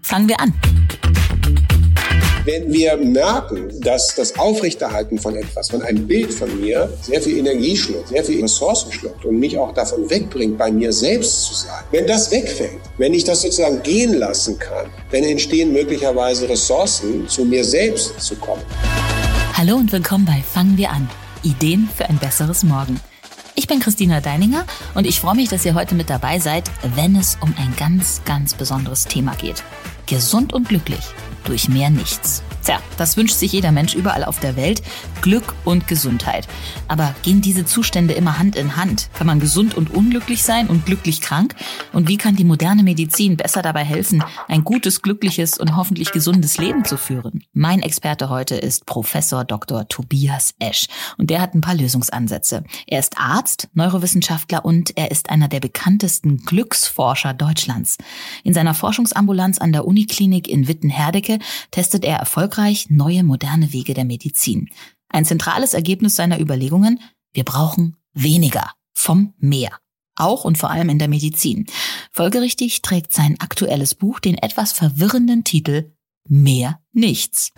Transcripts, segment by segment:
Fangen wir an. Wenn wir merken, dass das Aufrechterhalten von etwas, von einem Bild von mir, sehr viel Energie schluckt, sehr viel Ressourcen schluckt und mich auch davon wegbringt, bei mir selbst zu sein, wenn das wegfällt, wenn ich das sozusagen gehen lassen kann, dann entstehen möglicherweise Ressourcen, zu mir selbst zu kommen. Hallo und willkommen bei Fangen wir an. Ideen für ein besseres Morgen. Ich bin Christina Deininger und ich freue mich, dass ihr heute mit dabei seid, wenn es um ein ganz, ganz besonderes Thema geht. Gesund und glücklich durch mehr nichts. Tja, das wünscht sich jeder Mensch überall auf der Welt. Glück und Gesundheit. Aber gehen diese Zustände immer Hand in Hand? Kann man gesund und unglücklich sein und glücklich krank? Und wie kann die moderne Medizin besser dabei helfen, ein gutes, glückliches und hoffentlich gesundes Leben zu führen? Mein Experte heute ist Professor Dr. Tobias Esch. Und der hat ein paar Lösungsansätze. Er ist Arzt, Neurowissenschaftler und er ist einer der bekanntesten Glücksforscher Deutschlands. In seiner Forschungsambulanz an der Uniklinik in Wittenherdecke testet er erfolgreich erfolgreich neue moderne Wege der Medizin. Ein zentrales Ergebnis seiner Überlegungen, wir brauchen weniger vom Meer. Auch und vor allem in der Medizin. Folgerichtig trägt sein aktuelles Buch den etwas verwirrenden Titel Mehr nichts.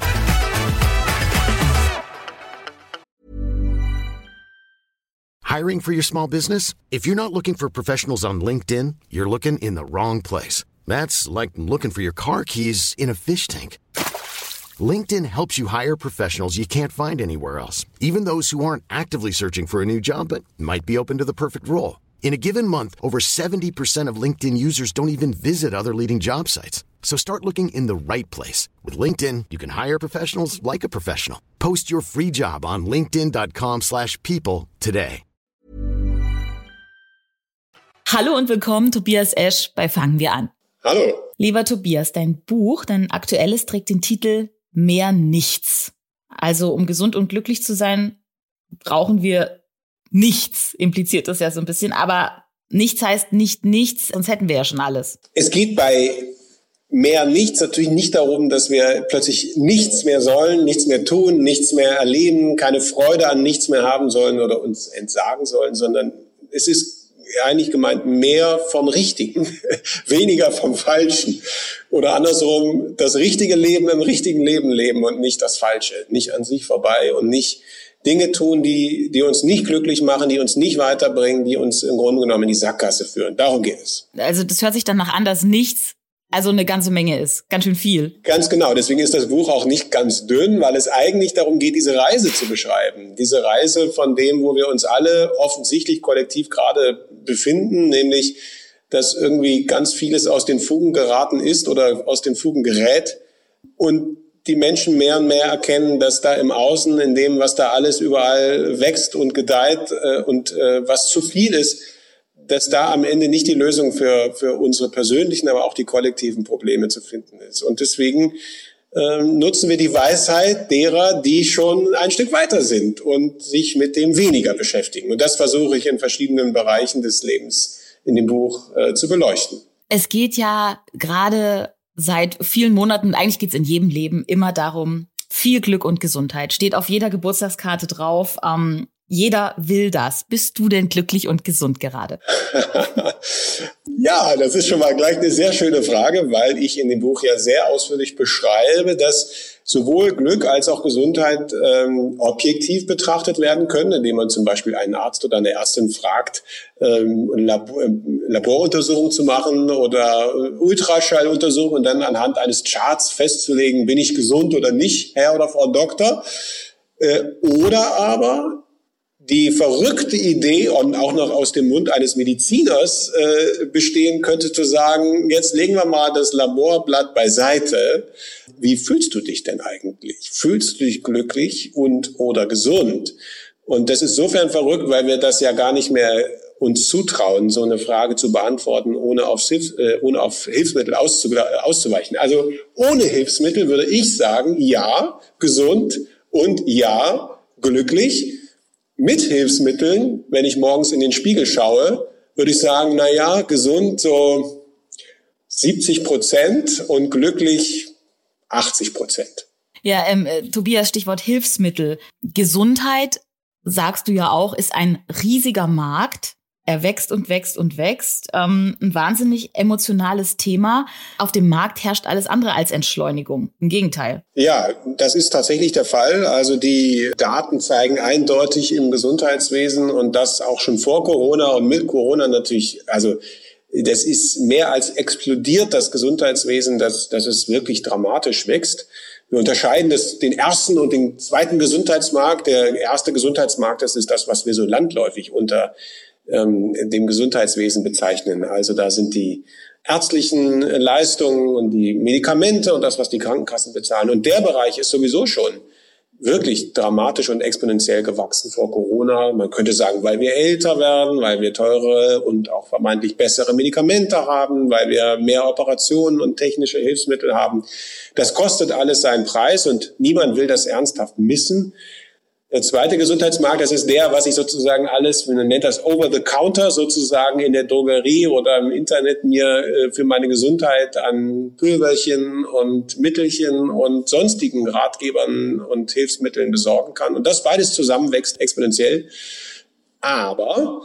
Hiring for your small business? If you're not looking for professionals on LinkedIn, you're looking in the wrong place. That's like looking for your car keys in a fish tank. LinkedIn helps you hire professionals you can't find anywhere else, even those who aren't actively searching for a new job but might be open to the perfect role. In a given month, over 70% of LinkedIn users don't even visit other leading job sites. So start looking in the right place. With LinkedIn, you can hire professionals like a professional. Post your free job on linkedin.com slash people today. Hallo und willkommen, Tobias Esch bei Fangen wir an. Hallo. Lieber Tobias, dein Buch, dein aktuelles, trägt den Titel mehr nichts. Also um gesund und glücklich zu sein, brauchen wir nichts, impliziert das ja so ein bisschen. Aber nichts heißt nicht nichts, sonst hätten wir ja schon alles. Es geht bei mehr nichts natürlich nicht darum, dass wir plötzlich nichts mehr sollen, nichts mehr tun, nichts mehr erleben, keine Freude an nichts mehr haben sollen oder uns entsagen sollen, sondern es ist eigentlich gemeint mehr vom Richtigen, weniger vom Falschen. Oder andersrum, das richtige Leben im richtigen Leben leben und nicht das Falsche, nicht an sich vorbei und nicht Dinge tun, die, die uns nicht glücklich machen, die uns nicht weiterbringen, die uns im Grunde genommen in die Sackgasse führen. Darum geht es. Also das hört sich dann nach an, dass nichts also eine ganze Menge ist, ganz schön viel. Ganz genau. Deswegen ist das Buch auch nicht ganz dünn, weil es eigentlich darum geht, diese Reise zu beschreiben. Diese Reise von dem, wo wir uns alle offensichtlich kollektiv gerade befinden, nämlich, dass irgendwie ganz vieles aus den Fugen geraten ist oder aus den Fugen gerät und die Menschen mehr und mehr erkennen, dass da im Außen, in dem, was da alles überall wächst und gedeiht äh, und äh, was zu viel ist, dass da am Ende nicht die Lösung für, für unsere persönlichen, aber auch die kollektiven Probleme zu finden ist. Und deswegen ähm, nutzen wir die Weisheit derer, die schon ein Stück weiter sind und sich mit dem weniger beschäftigen. Und das versuche ich in verschiedenen Bereichen des Lebens in dem Buch äh, zu beleuchten. Es geht ja gerade seit vielen Monaten, eigentlich geht es in jedem Leben immer darum, viel Glück und Gesundheit. Steht auf jeder Geburtstagskarte drauf. Ähm, jeder will das. Bist du denn glücklich und gesund gerade? ja, das ist schon mal gleich eine sehr schöne Frage, weil ich in dem Buch ja sehr ausführlich beschreibe, dass sowohl Glück als auch Gesundheit ähm, objektiv betrachtet werden können, indem man zum Beispiel einen Arzt oder eine Ärztin fragt, ähm, Labor, ähm, Laboruntersuchungen zu machen oder Ultraschalluntersuchungen und dann anhand eines Charts festzulegen, bin ich gesund oder nicht, Herr oder Frau Doktor. Äh, oder aber die verrückte Idee und auch noch aus dem Mund eines Mediziners äh, bestehen könnte, zu sagen, jetzt legen wir mal das Laborblatt beiseite. Wie fühlst du dich denn eigentlich? Fühlst du dich glücklich und oder gesund? Und das ist insofern verrückt, weil wir das ja gar nicht mehr uns zutrauen, so eine Frage zu beantworten, ohne auf, Hilfs äh, ohne auf Hilfsmittel auszu auszuweichen. Also ohne Hilfsmittel würde ich sagen, ja, gesund und ja, glücklich mit Hilfsmitteln, wenn ich morgens in den Spiegel schaue, würde ich sagen, na ja, gesund so 70 Prozent und glücklich 80 Prozent. Ja, ähm, äh, Tobias, Stichwort Hilfsmittel. Gesundheit, sagst du ja auch, ist ein riesiger Markt. Er wächst und wächst und wächst. Ähm, ein wahnsinnig emotionales Thema. Auf dem Markt herrscht alles andere als Entschleunigung. Im Gegenteil. Ja, das ist tatsächlich der Fall. Also die Daten zeigen eindeutig im Gesundheitswesen und das auch schon vor Corona und mit Corona natürlich, also das ist mehr als explodiert, das Gesundheitswesen, dass, dass es wirklich dramatisch wächst. Wir unterscheiden das, den ersten und den zweiten Gesundheitsmarkt. Der erste Gesundheitsmarkt, das ist das, was wir so landläufig unter ähm, dem Gesundheitswesen bezeichnen. Also da sind die ärztlichen Leistungen und die Medikamente und das, was die Krankenkassen bezahlen. Und der Bereich ist sowieso schon wirklich dramatisch und exponentiell gewachsen vor Corona. Man könnte sagen, weil wir älter werden, weil wir teure und auch vermeintlich bessere Medikamente haben, weil wir mehr Operationen und technische Hilfsmittel haben. Das kostet alles seinen Preis und niemand will das ernsthaft missen. Der zweite Gesundheitsmarkt, das ist der, was ich sozusagen alles, man nennt das over the counter sozusagen in der Drogerie oder im Internet mir äh, für meine Gesundheit an Pülverchen und Mittelchen und sonstigen Ratgebern und Hilfsmitteln besorgen kann. Und das beides zusammen wächst exponentiell. Aber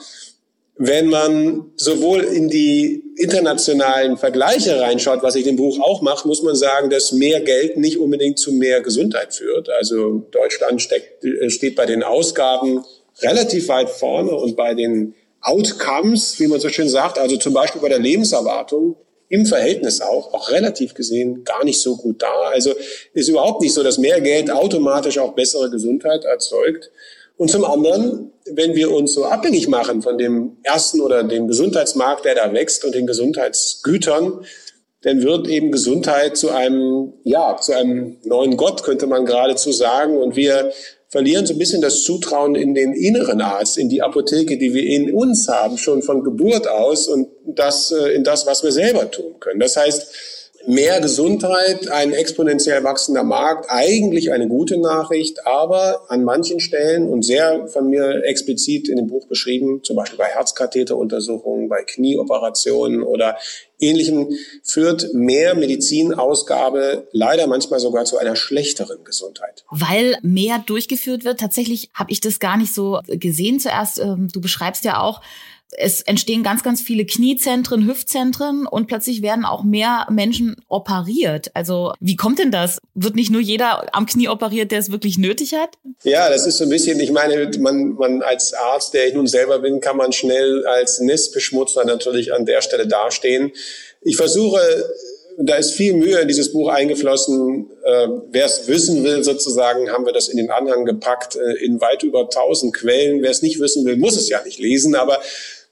wenn man sowohl in die internationalen Vergleiche reinschaut, was ich im Buch auch mache, muss man sagen, dass mehr Geld nicht unbedingt zu mehr Gesundheit führt. Also Deutschland steckt, äh, steht bei den Ausgaben relativ weit vorne und bei den Outcomes, wie man so schön sagt, also zum Beispiel bei der Lebenserwartung, im Verhältnis auch, auch relativ gesehen, gar nicht so gut da. Also ist überhaupt nicht so, dass mehr Geld automatisch auch bessere Gesundheit erzeugt. Und zum anderen, wenn wir uns so abhängig machen von dem ersten oder dem Gesundheitsmarkt, der da wächst und den Gesundheitsgütern, dann wird eben Gesundheit zu einem, ja, zu einem neuen Gott, könnte man geradezu sagen. Und wir verlieren so ein bisschen das Zutrauen in den inneren Arzt, in die Apotheke, die wir in uns haben, schon von Geburt aus und das, äh, in das, was wir selber tun können. Das heißt, mehr Gesundheit, ein exponentiell wachsender Markt, eigentlich eine gute Nachricht, aber an manchen Stellen und sehr von mir explizit in dem Buch beschrieben, zum Beispiel bei Herzkatheteruntersuchungen, bei Knieoperationen oder Ähnlichem, führt mehr Medizinausgabe leider manchmal sogar zu einer schlechteren Gesundheit. Weil mehr durchgeführt wird, tatsächlich habe ich das gar nicht so gesehen zuerst. Ähm, du beschreibst ja auch, es entstehen ganz, ganz viele Kniezentren, Hüftzentren und plötzlich werden auch mehr Menschen operiert. Also wie kommt denn das? Wird nicht nur jeder am Knie operiert, der es wirklich nötig hat? Ja, das ist so ein bisschen, ich meine, man, man als Arzt, der ich nun selber bin, kann man schnell als Nestbeschmutzer natürlich an der Stelle dastehen. Ich versuche da ist viel Mühe in dieses Buch eingeflossen. Äh, Wer es wissen will, sozusagen, haben wir das in den Anhang gepackt, äh, in weit über tausend Quellen. Wer es nicht wissen will, muss es ja nicht lesen, aber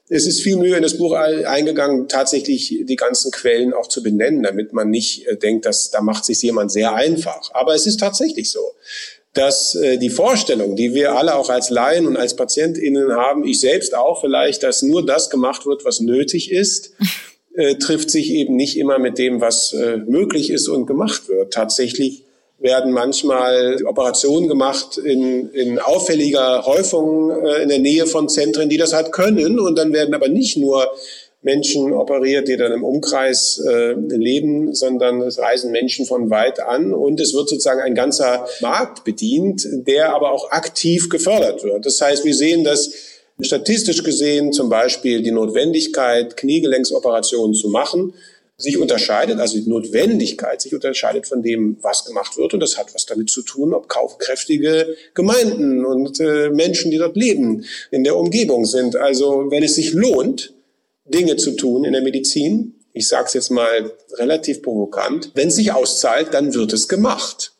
es ist viel Mühe in das Buch eingegangen, tatsächlich die ganzen Quellen auch zu benennen, damit man nicht äh, denkt, dass da macht sich jemand sehr einfach. Aber es ist tatsächlich so, dass äh, die Vorstellung, die wir alle auch als Laien und als PatientInnen haben, ich selbst auch vielleicht, dass nur das gemacht wird, was nötig ist, äh, trifft sich eben nicht immer mit dem, was äh, möglich ist und gemacht wird. Tatsächlich werden manchmal Operationen gemacht in, in auffälliger Häufung äh, in der Nähe von Zentren, die das halt können. Und dann werden aber nicht nur Menschen operiert, die dann im Umkreis äh, leben, sondern es reisen Menschen von weit an und es wird sozusagen ein ganzer Markt bedient, der aber auch aktiv gefördert wird. Das heißt, wir sehen, dass statistisch gesehen zum Beispiel die Notwendigkeit, Kniegelenksoperationen zu machen, sich unterscheidet, also die Notwendigkeit sich unterscheidet von dem, was gemacht wird. Und das hat was damit zu tun, ob kaufkräftige Gemeinden und äh, Menschen, die dort leben, in der Umgebung sind. Also wenn es sich lohnt, Dinge zu tun in der Medizin, ich sage es jetzt mal relativ provokant, wenn es sich auszahlt, dann wird es gemacht.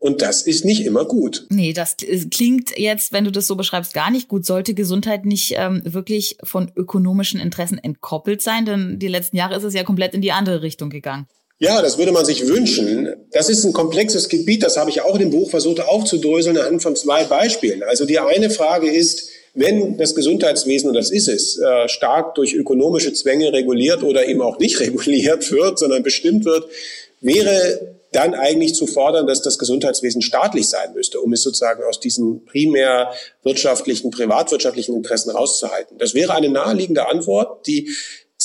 Und das ist nicht immer gut. Nee, das klingt jetzt, wenn du das so beschreibst, gar nicht gut. Sollte Gesundheit nicht ähm, wirklich von ökonomischen Interessen entkoppelt sein? Denn die letzten Jahre ist es ja komplett in die andere Richtung gegangen. Ja, das würde man sich wünschen. Das ist ein komplexes Gebiet, das habe ich auch in dem Buch versucht aufzudröseln anhand von zwei Beispielen. Also die eine Frage ist, wenn das Gesundheitswesen, und das ist es, äh, stark durch ökonomische Zwänge reguliert oder eben auch nicht reguliert wird, sondern bestimmt wird, wäre dann eigentlich zu fordern, dass das Gesundheitswesen staatlich sein müsste, um es sozusagen aus diesen primär wirtschaftlichen, privatwirtschaftlichen Interessen rauszuhalten. Das wäre eine naheliegende Antwort, die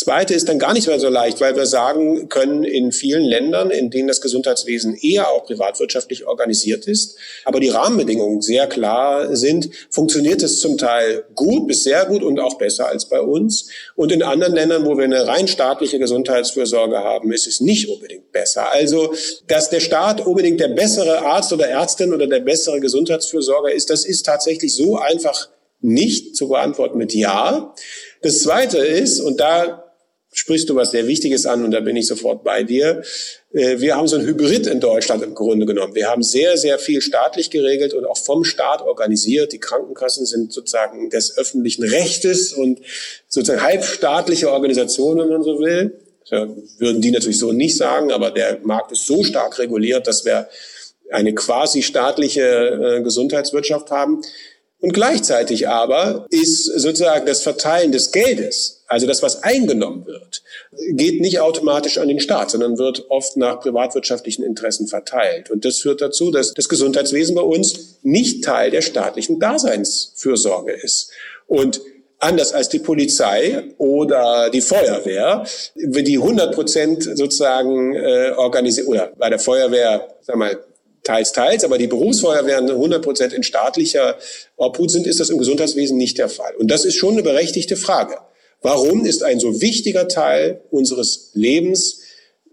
zweite ist dann gar nicht mehr so leicht, weil wir sagen können, in vielen Ländern, in denen das Gesundheitswesen eher auch privatwirtschaftlich organisiert ist, aber die Rahmenbedingungen sehr klar sind, funktioniert es zum Teil gut bis sehr gut und auch besser als bei uns. Und in anderen Ländern, wo wir eine rein staatliche Gesundheitsfürsorge haben, ist es nicht unbedingt besser. Also, dass der Staat unbedingt der bessere Arzt oder Ärztin oder der bessere Gesundheitsfürsorger ist, das ist tatsächlich so einfach nicht zu beantworten mit Ja. Das Zweite ist, und da sprichst du was sehr Wichtiges an und da bin ich sofort bei dir. Äh, wir haben so ein Hybrid in Deutschland im Grunde genommen. Wir haben sehr, sehr viel staatlich geregelt und auch vom Staat organisiert. Die Krankenkassen sind sozusagen des öffentlichen Rechtes und sozusagen halbstaatliche Organisationen, wenn man so will. Ja, würden die natürlich so nicht sagen, aber der Markt ist so stark reguliert, dass wir eine quasi staatliche äh, Gesundheitswirtschaft haben. Und gleichzeitig aber ist sozusagen das Verteilen des Geldes, also das, was eingenommen wird, geht nicht automatisch an den Staat, sondern wird oft nach privatwirtschaftlichen Interessen verteilt. Und das führt dazu, dass das Gesundheitswesen bei uns nicht Teil der staatlichen Daseinsfürsorge ist. Und anders als die Polizei oder die Feuerwehr, die 100 Prozent sozusagen äh, organisiert, oder bei der Feuerwehr, sag mal, teils, teils, aber die Berufsfeuerwehren 100 Prozent in staatlicher Obhut sind, ist das im Gesundheitswesen nicht der Fall. Und das ist schon eine berechtigte Frage. Warum ist ein so wichtiger Teil unseres Lebens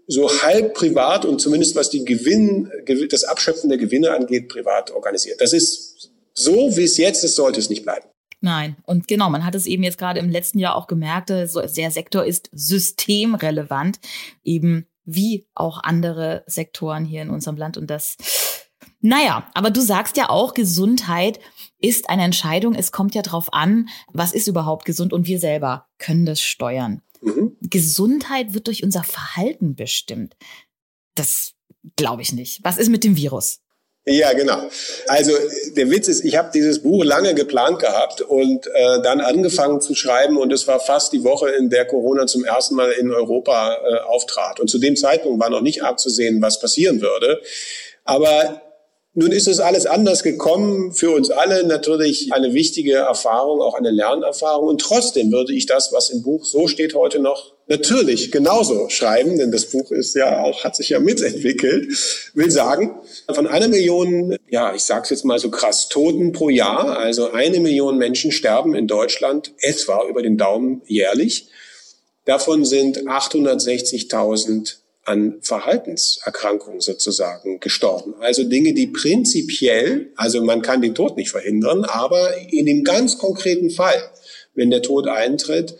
so halb privat und zumindest was die Gewinn, das Abschöpfen der Gewinne angeht, privat organisiert? Das ist so, wie es jetzt ist, sollte es nicht bleiben. Nein, und genau, man hat es eben jetzt gerade im letzten Jahr auch gemerkt, der Sektor ist systemrelevant, eben wie auch andere Sektoren hier in unserem Land. Und das, naja, aber du sagst ja auch, Gesundheit ist eine Entscheidung. Es kommt ja drauf an, was ist überhaupt gesund und wir selber können das steuern. Mhm. Gesundheit wird durch unser Verhalten bestimmt. Das glaube ich nicht. Was ist mit dem Virus? Ja, genau. Also der Witz ist, ich habe dieses Buch lange geplant gehabt und äh, dann angefangen zu schreiben und es war fast die Woche, in der Corona zum ersten Mal in Europa äh, auftrat. Und zu dem Zeitpunkt war noch nicht abzusehen, was passieren würde. Aber nun ist es alles anders gekommen, für uns alle natürlich eine wichtige Erfahrung, auch eine Lernerfahrung. Und trotzdem würde ich das, was im Buch so steht, heute noch natürlich genauso schreiben, denn das Buch ist ja auch, hat sich ja mitentwickelt, will sagen, von einer Million, ja, ich sag's jetzt mal so krass, Toten pro Jahr, also eine Million Menschen sterben in Deutschland etwa über den Daumen jährlich. Davon sind 860.000 an Verhaltenserkrankungen sozusagen gestorben. Also Dinge, die prinzipiell, also man kann den Tod nicht verhindern, aber in dem ganz konkreten Fall, wenn der Tod eintritt,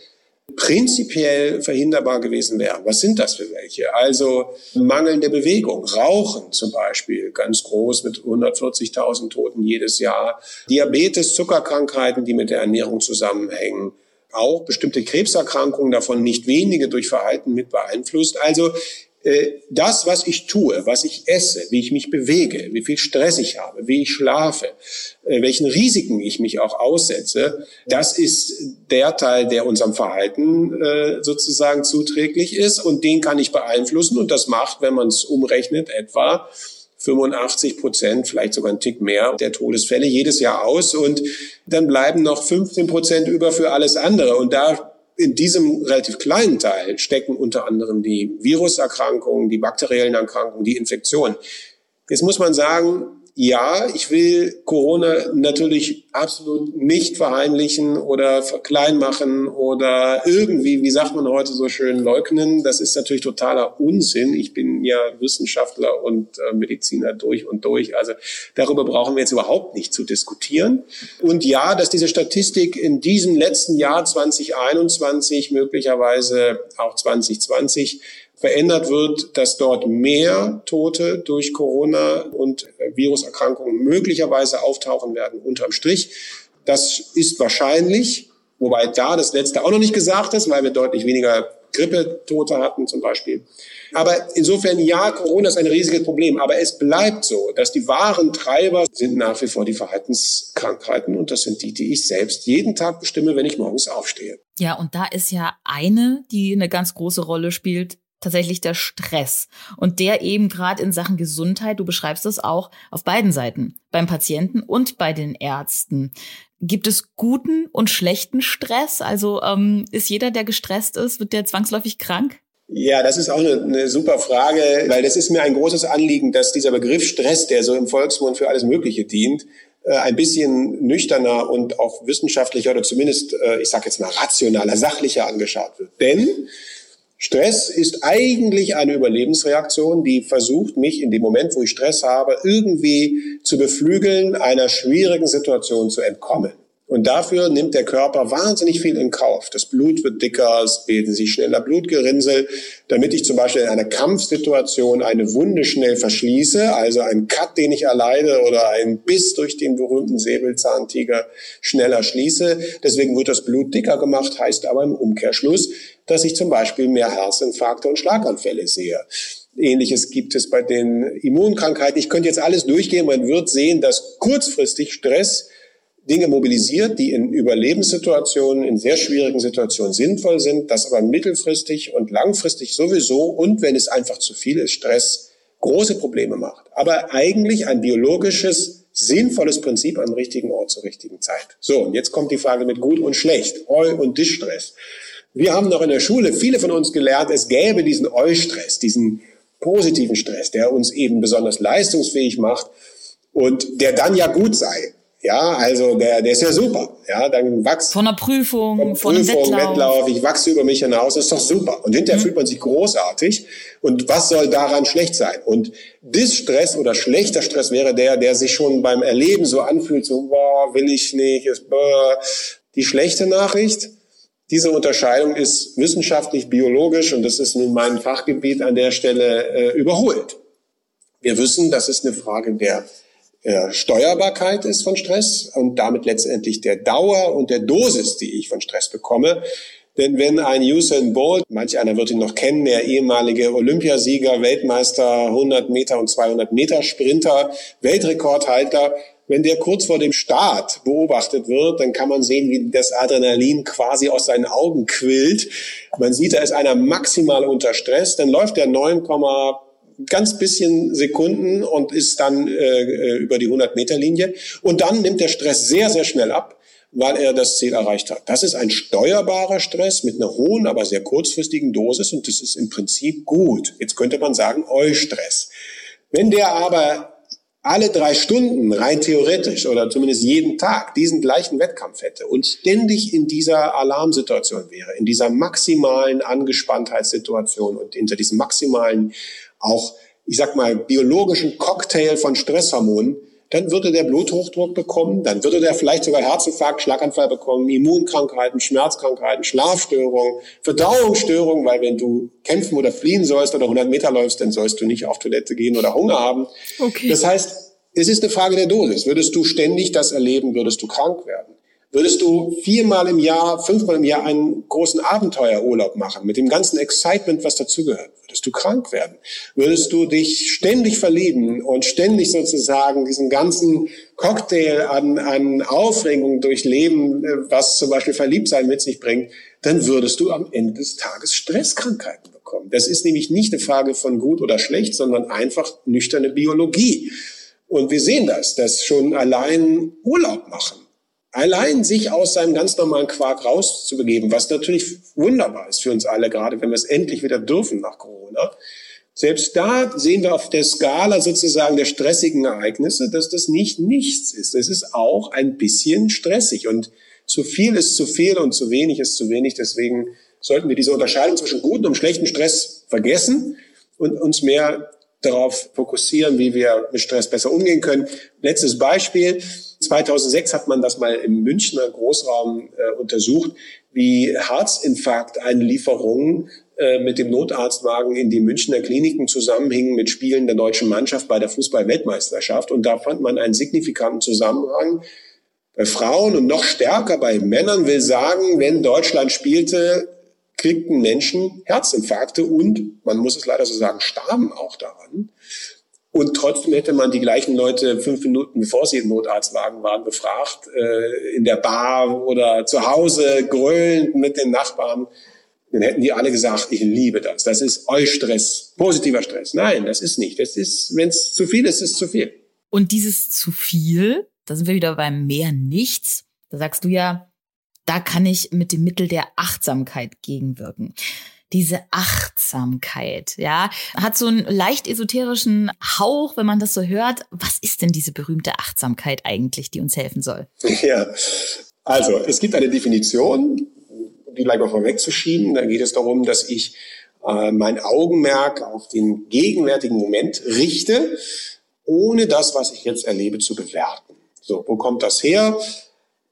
prinzipiell verhinderbar gewesen wären. Was sind das für welche? Also mangelnde Bewegung, Rauchen zum Beispiel, ganz groß mit 140.000 Toten jedes Jahr, Diabetes, Zuckerkrankheiten, die mit der Ernährung zusammenhängen, auch bestimmte Krebserkrankungen, davon nicht wenige durch Verhalten mit beeinflusst. Also das, was ich tue, was ich esse, wie ich mich bewege, wie viel Stress ich habe, wie ich schlafe, äh, welchen Risiken ich mich auch aussetze, das ist der Teil, der unserem Verhalten äh, sozusagen zuträglich ist und den kann ich beeinflussen und das macht, wenn man es umrechnet, etwa 85 Prozent, vielleicht sogar ein Tick mehr der Todesfälle jedes Jahr aus und dann bleiben noch 15 Prozent über für alles andere und da in diesem relativ kleinen Teil stecken unter anderem die Viruserkrankungen, die bakteriellen Erkrankungen, die Infektionen. Jetzt muss man sagen, ja, ich will Corona natürlich absolut nicht verheimlichen oder klein machen oder irgendwie, wie sagt man heute so schön, leugnen. Das ist natürlich totaler Unsinn. Ich bin ja Wissenschaftler und äh, Mediziner durch und durch. Also darüber brauchen wir jetzt überhaupt nicht zu diskutieren. Und ja, dass diese Statistik in diesem letzten Jahr 2021, möglicherweise auch 2020, verändert wird, dass dort mehr Tote durch Corona und Viruserkrankungen möglicherweise auftauchen werden unterm Strich. Das ist wahrscheinlich, wobei da das letzte auch noch nicht gesagt ist, weil wir deutlich weniger Grippetote hatten zum Beispiel. Aber insofern, ja, Corona ist ein riesiges Problem. Aber es bleibt so, dass die wahren Treiber sind nach wie vor die Verhaltenskrankheiten. Und das sind die, die ich selbst jeden Tag bestimme, wenn ich morgens aufstehe. Ja, und da ist ja eine, die eine ganz große Rolle spielt, tatsächlich der Stress. Und der eben gerade in Sachen Gesundheit, du beschreibst es auch auf beiden Seiten, beim Patienten und bei den Ärzten. Gibt es guten und schlechten Stress? Also ähm, ist jeder, der gestresst ist, wird der zwangsläufig krank? Ja, das ist auch eine, eine super Frage, weil das ist mir ein großes Anliegen, dass dieser Begriff Stress, der so im Volksmund für alles Mögliche dient, äh, ein bisschen nüchterner und auch wissenschaftlicher oder zumindest, äh, ich sage jetzt mal, rationaler, sachlicher angeschaut wird. Denn Stress ist eigentlich eine Überlebensreaktion, die versucht, mich in dem Moment, wo ich Stress habe, irgendwie zu beflügeln, einer schwierigen Situation zu entkommen. Und dafür nimmt der Körper wahnsinnig viel in Kauf. Das Blut wird dicker, es bilden sich schneller Blutgerinnsel, damit ich zum Beispiel in einer Kampfsituation eine Wunde schnell verschließe, also einen Cut, den ich erleide oder einen Biss durch den berühmten Säbelzahntiger schneller schließe. Deswegen wird das Blut dicker gemacht, heißt aber im Umkehrschluss, dass ich zum Beispiel mehr Herzinfarkte und Schlaganfälle sehe. Ähnliches gibt es bei den Immunkrankheiten. Ich könnte jetzt alles durchgehen. Man wird sehen, dass kurzfristig Stress Dinge mobilisiert, die in Überlebenssituationen, in sehr schwierigen Situationen sinnvoll sind, das aber mittelfristig und langfristig sowieso und wenn es einfach zu viel ist, Stress große Probleme macht. Aber eigentlich ein biologisches, sinnvolles Prinzip am richtigen Ort zur richtigen Zeit. So, und jetzt kommt die Frage mit gut und schlecht, Eu- und Distress. Wir haben noch in der Schule, viele von uns gelernt, es gäbe diesen Eu-Stress, diesen positiven Stress, der uns eben besonders leistungsfähig macht und der dann ja gut sei. Ja, also der, der ist ja super. Ja, dann wachst von einer Prüfung, von, einem Wettlauf. Wettlauf. Ich wachse über mich hinaus, ist doch super. Und hinterher mhm. fühlt man sich großartig. Und was soll daran schlecht sein? Und Distress oder schlechter Stress wäre der, der sich schon beim Erleben so anfühlt, so, boah, will ich nicht, ist, boah. Die schlechte Nachricht, diese Unterscheidung ist wissenschaftlich, biologisch, und das ist nun mein Fachgebiet an der Stelle, äh, überholt. Wir wissen, das ist eine Frage der äh, Steuerbarkeit ist von Stress und damit letztendlich der Dauer und der Dosis, die ich von Stress bekomme. Denn wenn ein Usain Bolt, manch einer wird ihn noch kennen, der ehemalige Olympiasieger, Weltmeister, 100 Meter und 200 Meter Sprinter, Weltrekordhalter, wenn der kurz vor dem Start beobachtet wird, dann kann man sehen, wie das Adrenalin quasi aus seinen Augen quillt. Man sieht, da ist einer maximal unter Stress. Dann läuft der 9, ganz bisschen Sekunden und ist dann äh, äh über die 100 Meter Linie. Und dann nimmt der Stress sehr, sehr schnell ab, weil er das Ziel erreicht hat. Das ist ein steuerbarer Stress mit einer hohen, aber sehr kurzfristigen Dosis und das ist im Prinzip gut. Jetzt könnte man sagen, Eustress. Wenn der aber alle drei Stunden rein theoretisch oder zumindest jeden Tag diesen gleichen Wettkampf hätte und ständig in dieser Alarmsituation wäre, in dieser maximalen Angespanntheitssituation und hinter diesem maximalen auch, ich sag mal, biologischen Cocktail von Stresshormonen, dann würde der Bluthochdruck bekommen, dann würde der vielleicht sogar Herzinfarkt, Schlaganfall bekommen, Immunkrankheiten, Schmerzkrankheiten, Schlafstörungen, Verdauungsstörungen, weil wenn du kämpfen oder fliehen sollst oder 100 Meter läufst, dann sollst du nicht auf Toilette gehen oder Hunger haben. Okay. Das heißt, es ist eine Frage der Dosis. Würdest du ständig das erleben, würdest du krank werden. Würdest du viermal im Jahr, fünfmal im Jahr einen großen Abenteuerurlaub machen, mit dem ganzen Excitement, was dazugehört, würdest du krank werden. Würdest du dich ständig verlieben und ständig sozusagen diesen ganzen Cocktail an, an Aufregung durchleben, äh, was zum Beispiel Verliebtsein mit sich bringt, dann würdest du am Ende des Tages Stresskrankheiten bekommen. Das ist nämlich nicht eine Frage von gut oder schlecht, sondern einfach nüchterne Biologie. Und wir sehen das, dass schon allein Urlaub machen allein sich aus seinem ganz normalen Quark rauszubegeben, was natürlich wunderbar ist für uns alle, gerade wenn wir es endlich wieder dürfen nach Corona. Selbst da sehen wir auf der Skala sozusagen der stressigen Ereignisse, dass das nicht nichts ist. Es ist auch ein bisschen stressig und zu viel ist zu viel und zu wenig ist zu wenig. Deswegen sollten wir diese Unterscheidung zwischen guten und schlechten Stress vergessen und uns mehr darauf fokussieren, wie wir mit Stress besser umgehen können. Letztes Beispiel. 2006 hat man das mal im Münchner Großraum äh, untersucht, wie Herzinfarkteinlieferungen äh, mit dem Notarztwagen in die Münchner Kliniken zusammenhingen mit Spielen der deutschen Mannschaft bei der Fußball-Weltmeisterschaft. Und da fand man einen signifikanten Zusammenhang. Bei Frauen und noch stärker bei Männern will sagen, wenn Deutschland spielte, kriegten Menschen Herzinfarkte und, man muss es leider so sagen, starben auch daran. Und trotzdem hätte man die gleichen Leute fünf Minuten, bevor sie im Notarztwagen waren, befragt, äh, in der Bar oder zu Hause grölend mit den Nachbarn. Dann hätten die alle gesagt, ich liebe das. Das ist Eustress, positiver Stress. Nein, das ist nicht. Das ist, wenn es zu viel ist, ist zu viel. Und dieses zu viel, da sind wir wieder beim mehr nichts. Da sagst du ja, da kann ich mit dem Mittel der Achtsamkeit gegenwirken diese Achtsamkeit, ja, hat so einen leicht esoterischen Hauch, wenn man das so hört. Was ist denn diese berühmte Achtsamkeit eigentlich, die uns helfen soll? Ja, also es gibt eine Definition, die gleich mal vorwegzuschieben. Da geht es darum, dass ich äh, mein Augenmerk auf den gegenwärtigen Moment richte, ohne das, was ich jetzt erlebe, zu bewerten. So, wo kommt das her?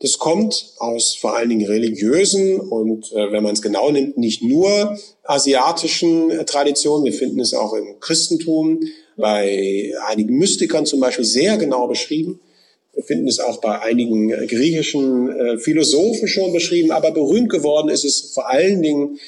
Das kommt aus vor allen Dingen religiösen und, äh, wenn man es genau nimmt, nicht nur asiatischen äh, Traditionen. Wir finden es auch im Christentum, bei einigen Mystikern zum Beispiel sehr genau beschrieben. Wir finden es auch bei einigen äh, griechischen äh, Philosophen schon beschrieben, aber berühmt geworden ist es vor allen Dingen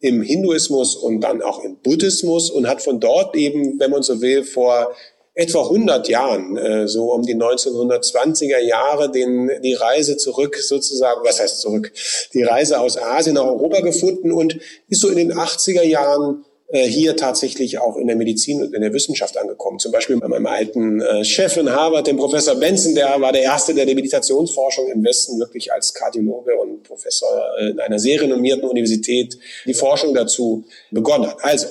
im Hinduismus und dann auch im Buddhismus und hat von dort eben, wenn man so will, vor etwa 100 Jahren, äh, so um die 1920er Jahre, den, die Reise zurück sozusagen, was heißt zurück, die Reise aus Asien nach Europa gefunden und ist so in den 80er Jahren äh, hier tatsächlich auch in der Medizin und in der Wissenschaft angekommen. Zum Beispiel bei meinem alten äh, Chef in Harvard, dem Professor Benson, der war der Erste, der die Meditationsforschung im Westen wirklich als Kardiologe und Professor in einer sehr renommierten Universität die Forschung dazu begonnen hat. Also,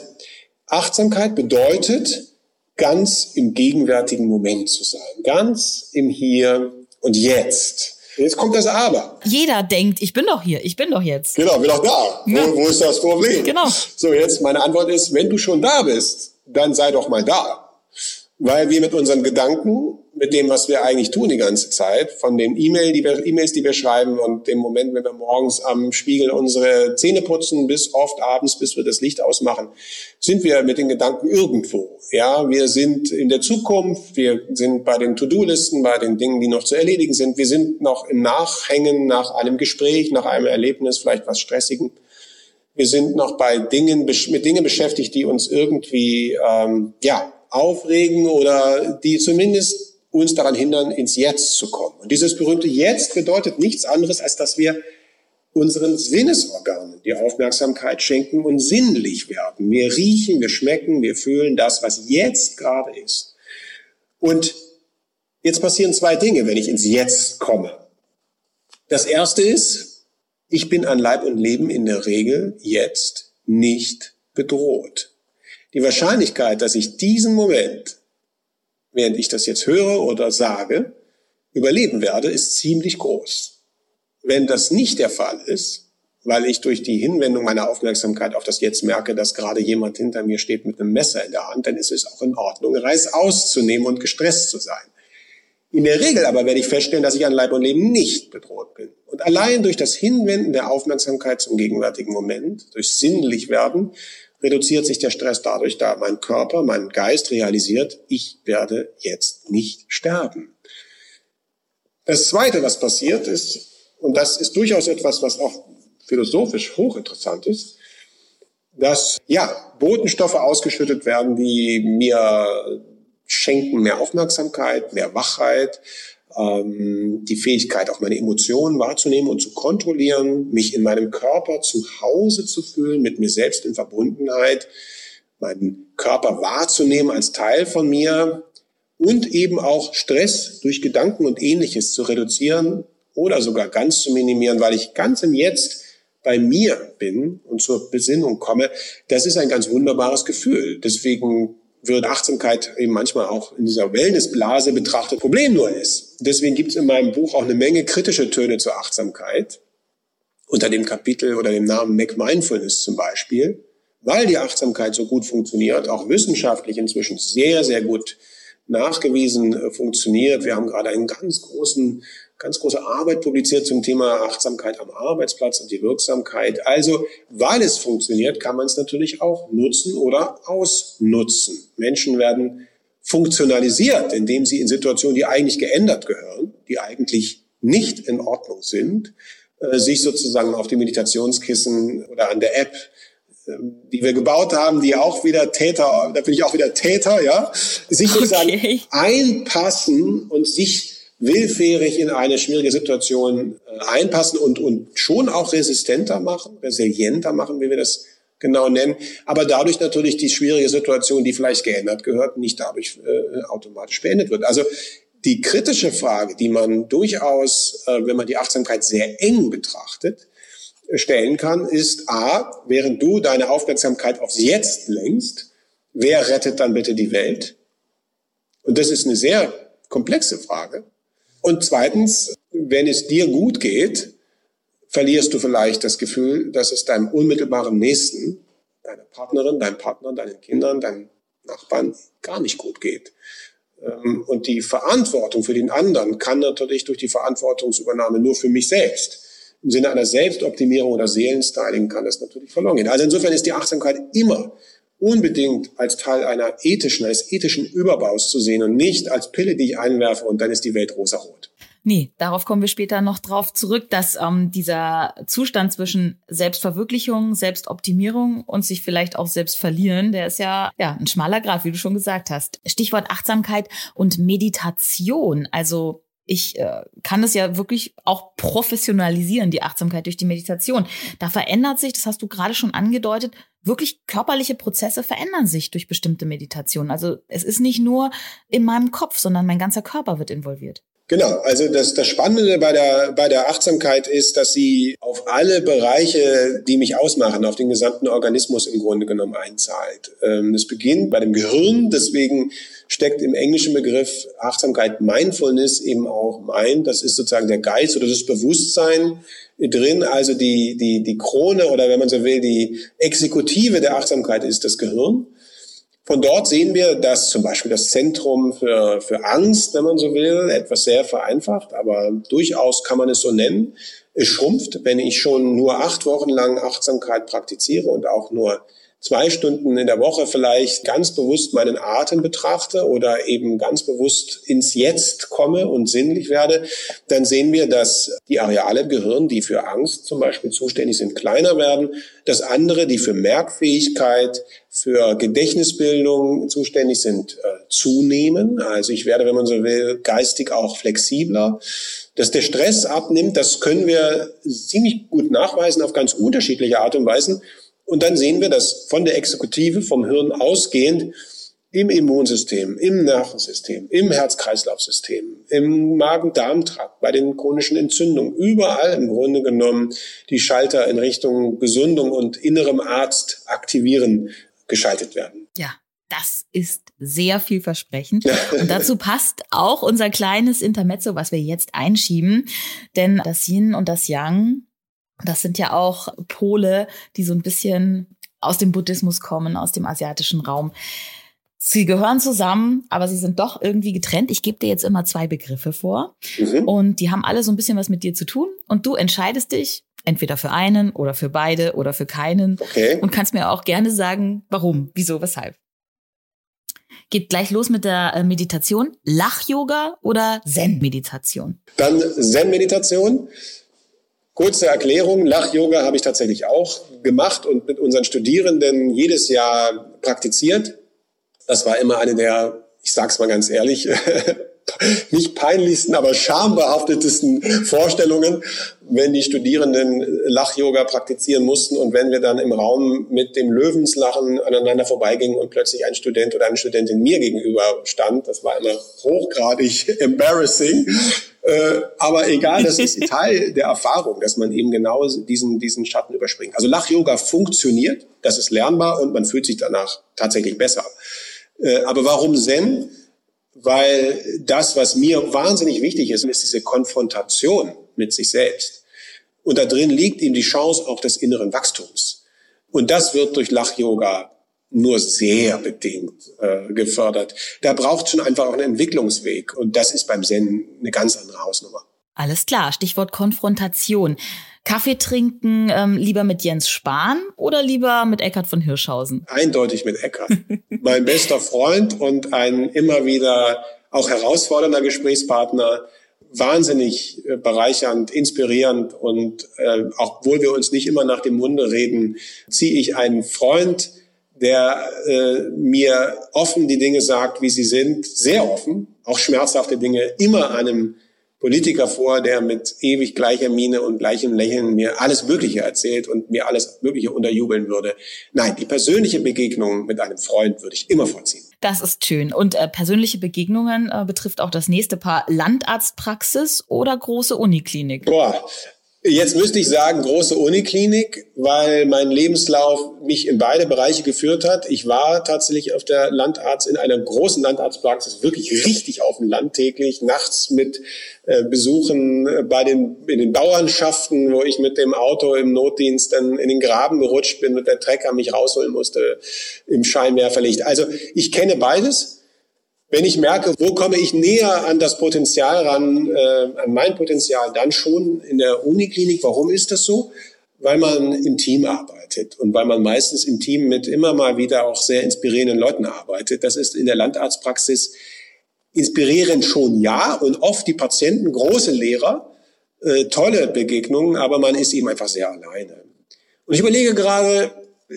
Achtsamkeit bedeutet, ganz im gegenwärtigen Moment zu sein, ganz im Hier und Jetzt. Jetzt kommt das Aber. Jeder denkt, ich bin doch hier, ich bin doch jetzt. Genau, bin doch da. Ja. Wo, wo ist das Problem? Genau. So, jetzt meine Antwort ist, wenn du schon da bist, dann sei doch mal da weil wir mit unseren Gedanken, mit dem, was wir eigentlich tun die ganze Zeit, von den E-Mail, die wir, E-Mails, die wir schreiben und dem Moment, wenn wir morgens am Spiegel unsere Zähne putzen, bis oft abends, bis wir das Licht ausmachen, sind wir mit den Gedanken irgendwo. Ja, wir sind in der Zukunft, wir sind bei den To-Do-Listen, bei den Dingen, die noch zu erledigen sind. Wir sind noch im Nachhängen nach einem Gespräch, nach einem Erlebnis, vielleicht was Stressigen. Wir sind noch bei Dingen, mit Dingen beschäftigt, die uns irgendwie, ähm, ja, aufregen oder die zumindest uns daran hindern, ins Jetzt zu kommen. Und dieses berühmte Jetzt bedeutet nichts anderes, als dass wir unseren Sinnesorganen die Aufmerksamkeit schenken und sinnlich werden. Wir riechen, wir schmecken, wir fühlen das, was jetzt gerade ist. Und jetzt passieren zwei Dinge, wenn ich ins Jetzt komme. Das erste ist, ich bin an Leib und Leben in der Regel jetzt nicht bedroht. Die Wahrscheinlichkeit, dass ich diesen Moment, während ich das jetzt höre oder sage, überleben werde, ist ziemlich groß. Wenn das nicht der Fall ist, weil ich durch die Hinwendung meiner Aufmerksamkeit auf das Jetzt merke, dass gerade jemand hinter mir steht mit einem Messer in der Hand, dann ist es auch in Ordnung, Reis auszunehmen und gestresst zu sein. In der Regel aber werde ich feststellen, dass ich an Leib und Leben nicht bedroht bin. Und allein durch das Hinwenden der Aufmerksamkeit zum gegenwärtigen Moment, durch sinnlich werden, reduziert sich der Stress dadurch, da mein Körper, mein Geist realisiert, ich werde jetzt nicht sterben. Das Zweite, was passiert ist, und das ist durchaus etwas, was auch philosophisch hochinteressant ist, dass ja Botenstoffe ausgeschüttet werden, die mir schenken mehr Aufmerksamkeit, mehr Wachheit, ähm, die Fähigkeit, auch meine Emotionen wahrzunehmen und zu kontrollieren, mich in meinem Körper zu Hause zu fühlen, mit mir selbst in Verbundenheit, meinen Körper wahrzunehmen als Teil von mir und eben auch Stress durch Gedanken und ähnliches zu reduzieren oder sogar ganz zu minimieren, weil ich ganz im Jetzt bei mir bin und zur Besinnung komme, das ist ein ganz wunderbares Gefühl. Deswegen wird Achtsamkeit eben manchmal auch in dieser Wellnessblase betrachtet, Problem nur ist. Deswegen gibt es in meinem Buch auch eine Menge kritische Töne zur Achtsamkeit. Unter dem Kapitel oder dem Namen Mac Mindfulness zum Beispiel, weil die Achtsamkeit so gut funktioniert, auch wissenschaftlich inzwischen sehr, sehr gut nachgewiesen äh, funktioniert. Wir haben gerade einen ganz großen ganz große Arbeit publiziert zum Thema Achtsamkeit am Arbeitsplatz und die Wirksamkeit. Also, weil es funktioniert, kann man es natürlich auch nutzen oder ausnutzen. Menschen werden funktionalisiert, indem sie in Situationen, die eigentlich geändert gehören, die eigentlich nicht in Ordnung sind, äh, sich sozusagen auf die Meditationskissen oder an der App ähm, die wir gebaut haben, die auch wieder Täter, da bin ich auch wieder Täter, ja, sich sozusagen okay. einpassen und sich willfährig in eine schwierige Situation äh, einpassen und, und schon auch resistenter machen, resilienter machen, wie wir das genau nennen, aber dadurch natürlich die schwierige Situation, die vielleicht geändert gehört, nicht dadurch äh, automatisch beendet wird. Also Die kritische Frage, die man durchaus, äh, wenn man die Achtsamkeit sehr eng betrachtet, stellen kann, ist A, während du deine Aufmerksamkeit aufs Jetzt lenkst, wer rettet dann bitte die Welt? Und das ist eine sehr komplexe Frage. Und zweitens, wenn es dir gut geht, verlierst du vielleicht das Gefühl, dass es deinem unmittelbaren Nächsten, deiner Partnerin, deinem Partner, deinen Kindern, deinen Nachbarn gar nicht gut geht. Ähm, und die Verantwortung für den anderen kann natürlich durch die Verantwortungsübernahme nur für mich selbst. Im Sinne einer Selbstoptimierung oder Seelenstyling kann das natürlich verloren gehen. Also insofern ist die Achtsamkeit immer unbedingt als Teil einer ethischen, eines ethischen Überbaus zu sehen und nicht als Pille, die ich einwerfe und dann ist die Welt rosarot. Nee, darauf kommen wir später noch drauf zurück, dass ähm, dieser Zustand zwischen Selbstverwirklichung, Selbstoptimierung und sich vielleicht auch selbst verlieren, der ist ja, ja ein schmaler Grad, wie du schon gesagt hast. Stichwort Achtsamkeit und Meditation. Also ich äh, kann es ja wirklich auch professionalisieren, die Achtsamkeit durch die Meditation. Da verändert sich, das hast du gerade schon angedeutet, wirklich körperliche Prozesse verändern sich durch bestimmte Meditationen. Also es ist nicht nur in meinem Kopf, sondern mein ganzer Körper wird involviert. Genau, also das, das Spannende bei der, bei der Achtsamkeit ist, dass sie auf alle Bereiche, die mich ausmachen, auf den gesamten Organismus im Grunde genommen einzahlt. Ähm, es beginnt bei dem Gehirn, deswegen steckt im englischen Begriff Achtsamkeit Mindfulness eben auch Mind, das ist sozusagen der Geist oder das Bewusstsein drin, also die, die, die Krone oder wenn man so will, die Exekutive der Achtsamkeit ist das Gehirn. Von dort sehen wir, dass zum Beispiel das Zentrum für, für Angst, wenn man so will, etwas sehr vereinfacht, aber durchaus kann man es so nennen, es schrumpft, wenn ich schon nur acht Wochen lang Achtsamkeit praktiziere und auch nur zwei Stunden in der Woche vielleicht ganz bewusst meinen Atem betrachte oder eben ganz bewusst ins Jetzt komme und sinnlich werde, dann sehen wir, dass die Areale im Gehirn, die für Angst zum Beispiel zuständig sind, kleiner werden, dass andere, die für Merkfähigkeit, für Gedächtnisbildung zuständig sind, äh, zunehmen. Also ich werde, wenn man so will, geistig auch flexibler. Dass der Stress abnimmt, das können wir ziemlich gut nachweisen auf ganz unterschiedliche Art und Weisen. Und dann sehen wir, dass von der Exekutive, vom Hirn ausgehend, im Immunsystem, im Nervensystem, im Herz-Kreislauf-System, im Magen-Darm-Trakt, bei den chronischen Entzündungen, überall im Grunde genommen die Schalter in Richtung Gesundung und innerem Arzt aktivieren geschaltet werden. Ja. Das ist sehr vielversprechend. Und dazu passt auch unser kleines Intermezzo, was wir jetzt einschieben. Denn das Yin und das Yang das sind ja auch Pole, die so ein bisschen aus dem Buddhismus kommen, aus dem asiatischen Raum. Sie gehören zusammen, aber sie sind doch irgendwie getrennt. Ich gebe dir jetzt immer zwei Begriffe vor mhm. und die haben alle so ein bisschen was mit dir zu tun und du entscheidest dich entweder für einen oder für beide oder für keinen okay. und kannst mir auch gerne sagen, warum, wieso, weshalb. Geht gleich los mit der äh, Meditation. Lach-Yoga oder Zen-Meditation? Dann Zen-Meditation. Kurze Erklärung, Lach-Yoga habe ich tatsächlich auch gemacht und mit unseren Studierenden jedes Jahr praktiziert. Das war immer eine der, ich sag's mal ganz ehrlich, nicht peinlichsten, aber schambehaftetesten Vorstellungen, wenn die Studierenden Lach-Yoga praktizieren mussten und wenn wir dann im Raum mit dem Löwenslachen aneinander vorbeigingen und plötzlich ein Student oder eine Studentin mir gegenüber stand. Das war immer hochgradig embarrassing. Äh, aber egal, das ist Teil der Erfahrung, dass man eben genau diesen, diesen Schatten überspringt. Also Lach-Yoga funktioniert, das ist lernbar und man fühlt sich danach tatsächlich besser. Äh, aber warum Zen? Weil das, was mir wahnsinnig wichtig ist, ist diese Konfrontation mit sich selbst. Und da drin liegt eben die Chance auch des inneren Wachstums. Und das wird durch Lach-Yoga nur sehr bedingt äh, gefördert. Da braucht schon einfach auch einen Entwicklungsweg. Und das ist beim Zen eine ganz andere Hausnummer. Alles klar, Stichwort Konfrontation. Kaffee trinken ähm, lieber mit Jens Spahn oder lieber mit Eckhard von Hirschhausen? Eindeutig mit Eckhard. mein bester Freund und ein immer wieder auch herausfordernder Gesprächspartner. Wahnsinnig äh, bereichernd, inspirierend und äh, obwohl wir uns nicht immer nach dem Munde reden, ziehe ich einen Freund, der äh, mir offen die Dinge sagt, wie sie sind, sehr offen, auch schmerzhafte Dinge, immer einem Politiker vor, der mit ewig gleicher Miene und gleichem Lächeln mir alles Mögliche erzählt und mir alles Mögliche unterjubeln würde. Nein, die persönliche Begegnung mit einem Freund würde ich immer vorziehen. Das ist schön. Und äh, persönliche Begegnungen äh, betrifft auch das nächste Paar Landarztpraxis oder große Uniklinik. Boah, Jetzt müsste ich sagen, große Uniklinik, weil mein Lebenslauf mich in beide Bereiche geführt hat. Ich war tatsächlich auf der Landarzt in einer großen Landarztpraxis, wirklich richtig auf dem Land täglich, nachts mit äh, Besuchen äh, bei den, in den Bauernschaften, wo ich mit dem Auto im Notdienst dann in den Graben gerutscht bin und der Trecker mich rausholen musste im Scheinwerferlicht. Also ich kenne beides wenn ich merke, wo komme ich näher an das Potenzial ran, äh, an mein Potenzial, dann schon in der Uniklinik. Warum ist das so? Weil man im Team arbeitet und weil man meistens im Team mit immer mal wieder auch sehr inspirierenden Leuten arbeitet. Das ist in der Landarztpraxis inspirierend schon ja und oft die Patienten große Lehrer, äh, tolle Begegnungen, aber man ist eben einfach sehr alleine. Und ich überlege gerade,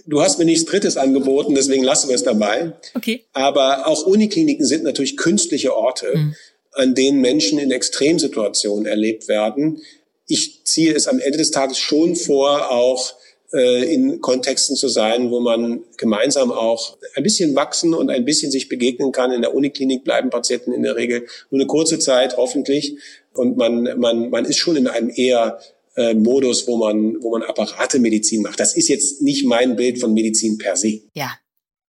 Du hast mir nichts Drittes angeboten, deswegen lassen wir es dabei. Okay. Aber auch Unikliniken sind natürlich künstliche Orte, mhm. an denen Menschen in Extremsituationen erlebt werden. Ich ziehe es am Ende des Tages schon vor, auch äh, in Kontexten zu sein, wo man gemeinsam auch ein bisschen wachsen und ein bisschen sich begegnen kann. In der Uniklinik bleiben Patienten in der Regel nur eine kurze Zeit, hoffentlich. Und man, man, man ist schon in einem eher äh, Modus, wo man, wo man Apparatemedizin macht. Das ist jetzt nicht mein Bild von Medizin per se. Ja.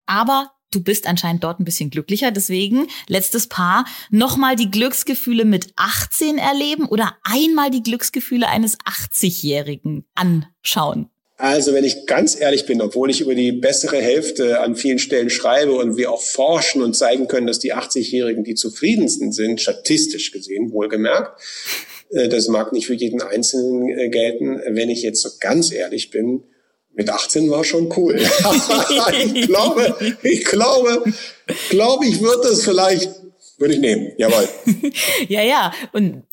Aber du bist anscheinend dort ein bisschen glücklicher. Deswegen, letztes Paar, nochmal die Glücksgefühle mit 18 erleben oder einmal die Glücksgefühle eines 80-Jährigen anschauen. Also wenn ich ganz ehrlich bin, obwohl ich über die bessere Hälfte an vielen Stellen schreibe und wir auch forschen und zeigen können, dass die 80-Jährigen die zufriedensten sind, statistisch gesehen wohlgemerkt, das mag nicht für jeden Einzelnen äh, gelten. Wenn ich jetzt so ganz ehrlich bin, mit 18 war schon cool. ich glaube, ich glaube, glaube ich würde es vielleicht, würde ich nehmen. Jawohl. ja, ja. Und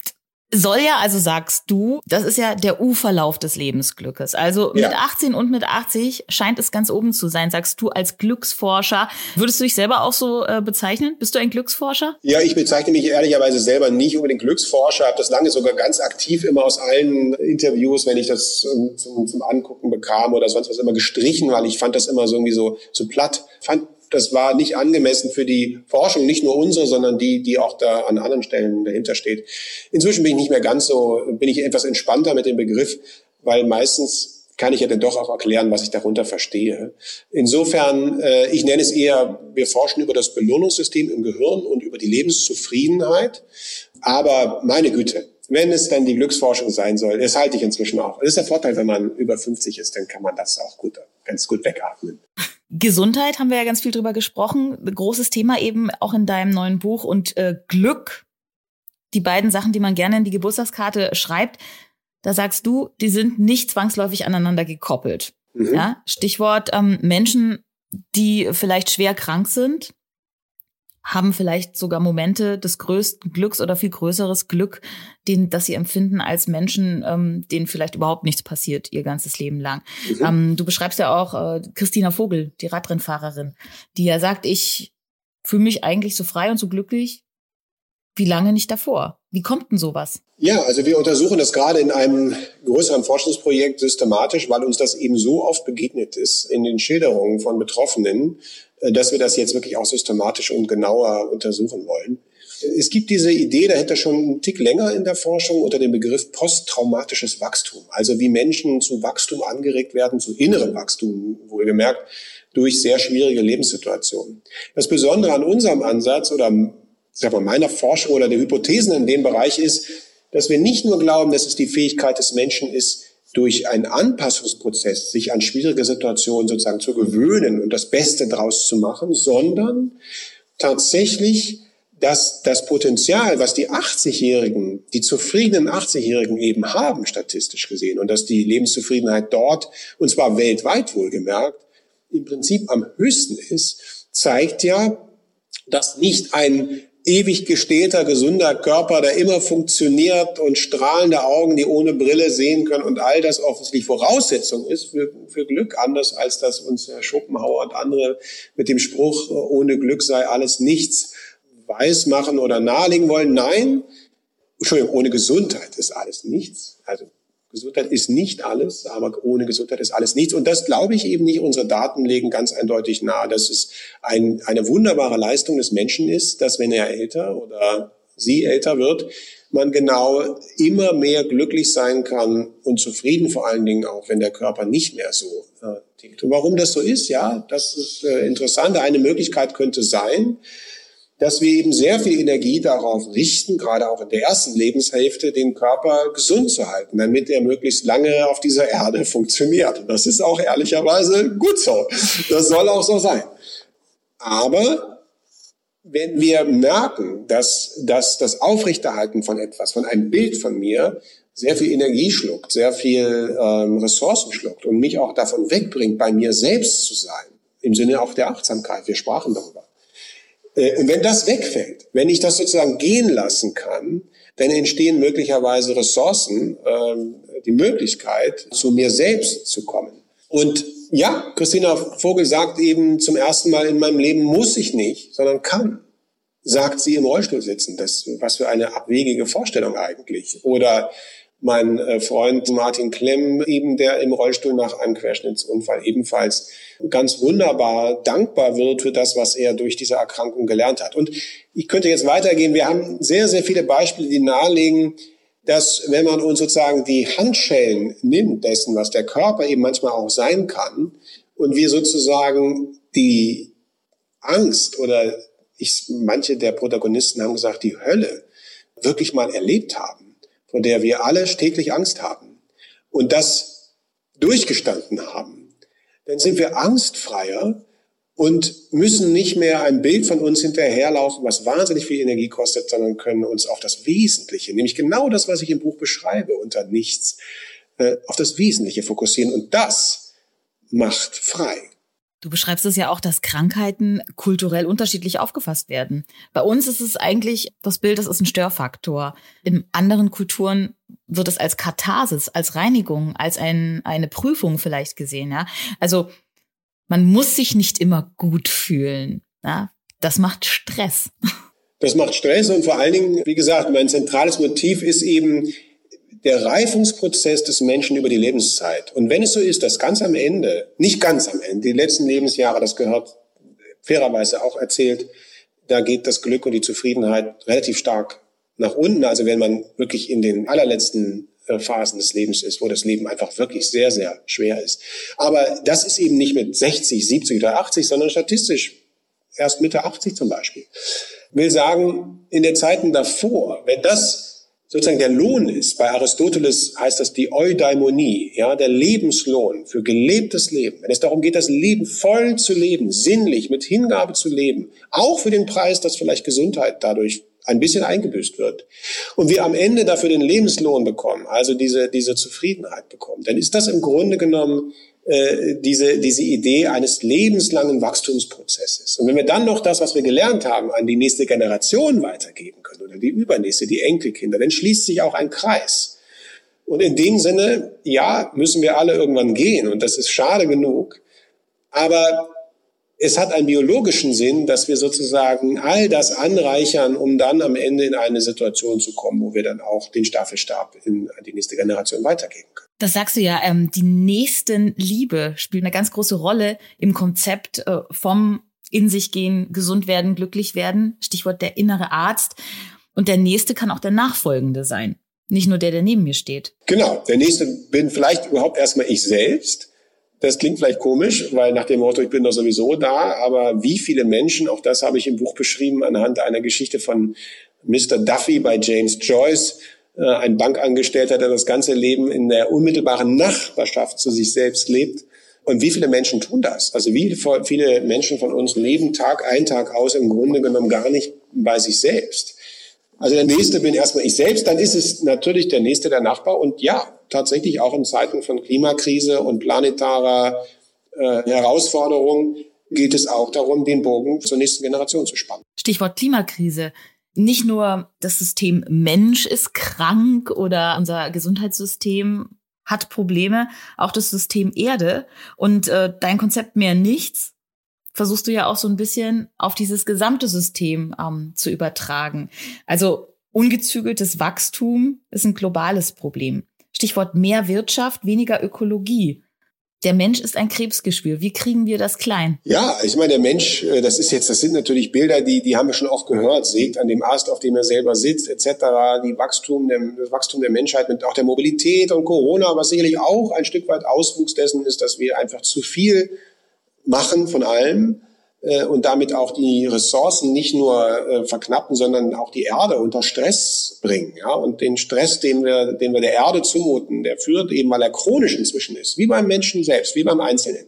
soll ja, also sagst du, das ist ja der U-Verlauf des Lebensglückes. Also mit ja. 18 und mit 80 scheint es ganz oben zu sein, sagst du als Glücksforscher. Würdest du dich selber auch so äh, bezeichnen? Bist du ein Glücksforscher? Ja, ich bezeichne mich ehrlicherweise selber nicht unbedingt Glücksforscher, habe das lange sogar ganz aktiv immer aus allen Interviews, wenn ich das zum, zum Angucken bekam oder sonst was immer gestrichen, weil ich fand das immer so irgendwie so, so platt. Fand das war nicht angemessen für die Forschung, nicht nur unsere, sondern die, die auch da an anderen Stellen dahinter steht. Inzwischen bin ich nicht mehr ganz so, bin ich etwas entspannter mit dem Begriff, weil meistens kann ich ja dann doch auch erklären, was ich darunter verstehe. Insofern, äh, ich nenne es eher, wir forschen über das Belohnungssystem im Gehirn und über die Lebenszufriedenheit. Aber meine Güte, wenn es dann die Glücksforschung sein soll, das halte ich inzwischen auch. Das ist der Vorteil, wenn man über 50 ist, dann kann man das auch gut, ganz gut wegatmen. Gesundheit haben wir ja ganz viel drüber gesprochen. Großes Thema eben auch in deinem neuen Buch und äh, Glück. Die beiden Sachen, die man gerne in die Geburtstagskarte schreibt. Da sagst du, die sind nicht zwangsläufig aneinander gekoppelt. Mhm. Ja, Stichwort ähm, Menschen, die vielleicht schwer krank sind, haben vielleicht sogar Momente des größten Glücks oder viel größeres Glück, den, das sie empfinden als Menschen, ähm, denen vielleicht überhaupt nichts passiert ihr ganzes Leben lang. Mhm. Ähm, du beschreibst ja auch äh, Christina Vogel, die Radrennfahrerin, die ja sagt, ich fühle mich eigentlich so frei und so glücklich wie lange nicht davor. Wie kommt denn sowas? Ja, also wir untersuchen das gerade in einem größeren Forschungsprojekt systematisch, weil uns das eben so oft begegnet ist in den Schilderungen von Betroffenen, äh, dass wir das jetzt wirklich auch systematisch und genauer untersuchen wollen. Es gibt diese Idee dahinter schon einen Tick länger in der Forschung unter dem Begriff posttraumatisches Wachstum. Also wie Menschen zu Wachstum angeregt werden, zu innerem Wachstum, wohlgemerkt, durch sehr schwierige Lebenssituationen. Das Besondere an unserem Ansatz oder sag mal, meiner Forschung oder der Hypothesen in dem Bereich ist, dass wir nicht nur glauben, dass es die Fähigkeit des Menschen ist, durch einen Anpassungsprozess sich an schwierige Situationen sozusagen zu gewöhnen und das Beste daraus zu machen, sondern tatsächlich, dass das Potenzial, was die 80-Jährigen, die zufriedenen 80-Jährigen eben haben, statistisch gesehen, und dass die Lebenszufriedenheit dort, und zwar weltweit wohlgemerkt, im Prinzip am höchsten ist, zeigt ja, dass nicht ein ewig gestählter, gesunder Körper, der immer funktioniert und strahlende Augen, die ohne Brille sehen können und all das offensichtlich Voraussetzung ist für, für Glück, anders als das uns Herr Schopenhauer und andere mit dem Spruch, ohne Glück sei alles nichts, weismachen oder nahelegen wollen. Nein, Entschuldigung, ohne Gesundheit ist alles nichts. Also Gesundheit ist nicht alles, aber ohne Gesundheit ist alles nichts. Und das glaube ich eben nicht. Unsere Daten legen ganz eindeutig nahe, dass es ein, eine wunderbare Leistung des Menschen ist, dass wenn er älter oder sie älter wird, man genau immer mehr glücklich sein kann und zufrieden vor allen Dingen auch, wenn der Körper nicht mehr so äh, tickt. Und warum das so ist, ja, das ist äh, interessant. Eine Möglichkeit könnte sein, dass wir eben sehr viel Energie darauf richten, gerade auch in der ersten Lebenshälfte, den Körper gesund zu halten, damit er möglichst lange auf dieser Erde funktioniert. Das ist auch ehrlicherweise gut so. Das soll auch so sein. Aber wenn wir merken, dass, dass das Aufrechterhalten von etwas, von einem Bild von mir, sehr viel Energie schluckt, sehr viel ähm, Ressourcen schluckt und mich auch davon wegbringt, bei mir selbst zu sein, im Sinne auch der Achtsamkeit, wir sprachen darüber, und wenn das wegfällt, wenn ich das sozusagen gehen lassen kann, dann entstehen möglicherweise Ressourcen, ähm, die Möglichkeit, zu mir selbst zu kommen. Und ja, Christina Vogel sagt eben zum ersten Mal in meinem Leben muss ich nicht, sondern kann. Sagt sie im Rollstuhl sitzen. Das, was für eine abwegige Vorstellung eigentlich. Oder mein äh, Freund Martin Klemm, eben der im Rollstuhl nach einem Querschnittsunfall ebenfalls ganz wunderbar dankbar wird für das, was er durch diese Erkrankung gelernt hat. Und ich könnte jetzt weitergehen. Wir haben sehr, sehr viele Beispiele, die nahelegen, dass wenn man uns sozusagen die Handschellen nimmt dessen, was der Körper eben manchmal auch sein kann, und wir sozusagen die Angst oder ich, manche der Protagonisten haben gesagt, die Hölle wirklich mal erlebt haben, von der wir alle täglich Angst haben und das durchgestanden haben, dann sind wir angstfreier und müssen nicht mehr ein Bild von uns hinterherlaufen, was wahnsinnig viel Energie kostet, sondern können uns auf das Wesentliche, nämlich genau das, was ich im Buch beschreibe, unter nichts, äh, auf das Wesentliche fokussieren. Und das macht frei. Du beschreibst es ja auch, dass Krankheiten kulturell unterschiedlich aufgefasst werden. Bei uns ist es eigentlich das Bild, das ist ein Störfaktor. In anderen Kulturen wird es als Katharsis, als Reinigung, als ein, eine Prüfung vielleicht gesehen. Ja? Also man muss sich nicht immer gut fühlen. Ja? Das macht Stress. Das macht Stress und vor allen Dingen, wie gesagt, mein zentrales Motiv ist eben der Reifungsprozess des Menschen über die Lebenszeit. Und wenn es so ist, dass ganz am Ende, nicht ganz am Ende, die letzten Lebensjahre, das gehört fairerweise auch erzählt, da geht das Glück und die Zufriedenheit relativ stark nach unten. Also wenn man wirklich in den allerletzten äh, Phasen des Lebens ist, wo das Leben einfach wirklich sehr, sehr schwer ist. Aber das ist eben nicht mit 60, 70 oder 80, sondern statistisch erst Mitte 80 zum Beispiel. Will sagen, in den Zeiten davor, wenn das sozusagen der Lohn ist, bei Aristoteles heißt das die Eudaimonie, ja, der Lebenslohn für gelebtes Leben. Wenn es darum geht, das Leben voll zu leben, sinnlich, mit Hingabe zu leben, auch für den Preis, dass vielleicht Gesundheit dadurch ein bisschen eingebüßt wird und wir am Ende dafür den Lebenslohn bekommen, also diese, diese Zufriedenheit bekommen, dann ist das im Grunde genommen äh, diese, diese Idee eines lebenslangen Wachstumsprozesses. Und wenn wir dann noch das, was wir gelernt haben, an die nächste Generation weitergeben können oder die übernächste, die Enkelkinder, dann schließt sich auch ein Kreis. Und in dem Sinne, ja, müssen wir alle irgendwann gehen und das ist schade genug. Aber es hat einen biologischen Sinn, dass wir sozusagen all das anreichern, um dann am Ende in eine Situation zu kommen, wo wir dann auch den Staffelstab in die nächste Generation weitergeben können. Das sagst du ja, ähm, die Nächstenliebe spielt eine ganz große Rolle im Konzept äh, vom in sich gehen, gesund werden, glücklich werden. Stichwort der innere Arzt. Und der Nächste kann auch der Nachfolgende sein. Nicht nur der, der neben mir steht. Genau. Der Nächste bin vielleicht überhaupt erstmal ich selbst das klingt vielleicht komisch, weil nach dem Motto, ich bin doch sowieso da, aber wie viele Menschen, auch das habe ich im Buch beschrieben, anhand einer Geschichte von Mr. Duffy bei James Joyce, ein Bankangestellter, der das ganze Leben in der unmittelbaren Nachbarschaft zu sich selbst lebt. Und wie viele Menschen tun das? Also wie viele Menschen von uns leben Tag ein, Tag aus im Grunde genommen gar nicht bei sich selbst. Also der Nächste bin erstmal ich selbst, dann ist es natürlich der Nächste der Nachbar und ja, tatsächlich auch in Zeiten von Klimakrise und planetarer äh, Herausforderung geht es auch darum, den Bogen zur nächsten Generation zu spannen. Stichwort Klimakrise. Nicht nur das System Mensch ist krank oder unser Gesundheitssystem hat Probleme, auch das System Erde und äh, dein Konzept mehr nichts versuchst du ja auch so ein bisschen auf dieses gesamte System ähm, zu übertragen. Also ungezügeltes Wachstum ist ein globales Problem. Stichwort mehr Wirtschaft, weniger Ökologie. Der Mensch ist ein Krebsgeschwür. Wie kriegen wir das klein? Ja, ich meine, der Mensch, äh, das ist jetzt, das sind natürlich Bilder, die, die haben wir schon oft gehört, sägt an dem Ast, auf dem er selber sitzt, etc. Die Wachstum, der, das Wachstum der Menschheit mit auch der Mobilität und Corona, was sicherlich auch ein Stück weit Auswuchs dessen ist, dass wir einfach zu viel machen von allem und damit auch die Ressourcen nicht nur äh, verknappen, sondern auch die Erde unter Stress bringen. Ja? Und den Stress, den wir, den wir der Erde zumuten, der führt eben, weil er chronisch inzwischen ist, wie beim Menschen selbst, wie beim Einzelnen,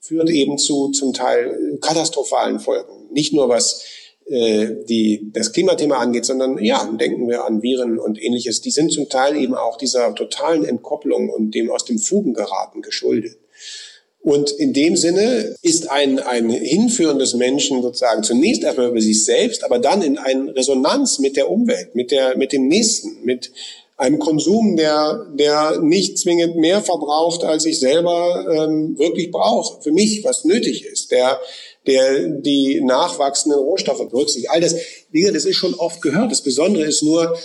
führt eben zu zum Teil katastrophalen Folgen. Nicht nur was äh, die das Klimathema angeht, sondern ja, denken wir an Viren und ähnliches. Die sind zum Teil eben auch dieser totalen Entkopplung und dem aus dem Fugen geraten geschuldet. Und in dem Sinne ist ein, ein Hinführen des Menschen sozusagen zunächst erstmal über sich selbst, aber dann in eine Resonanz mit der Umwelt, mit der, mit dem Nächsten, mit einem Konsum, der, der nicht zwingend mehr verbraucht, als ich selber ähm, wirklich brauche. Für mich, was nötig ist, der, der die nachwachsenden Rohstoffe berücksichtigt. All das, das ist schon oft gehört. Das Besondere ist nur,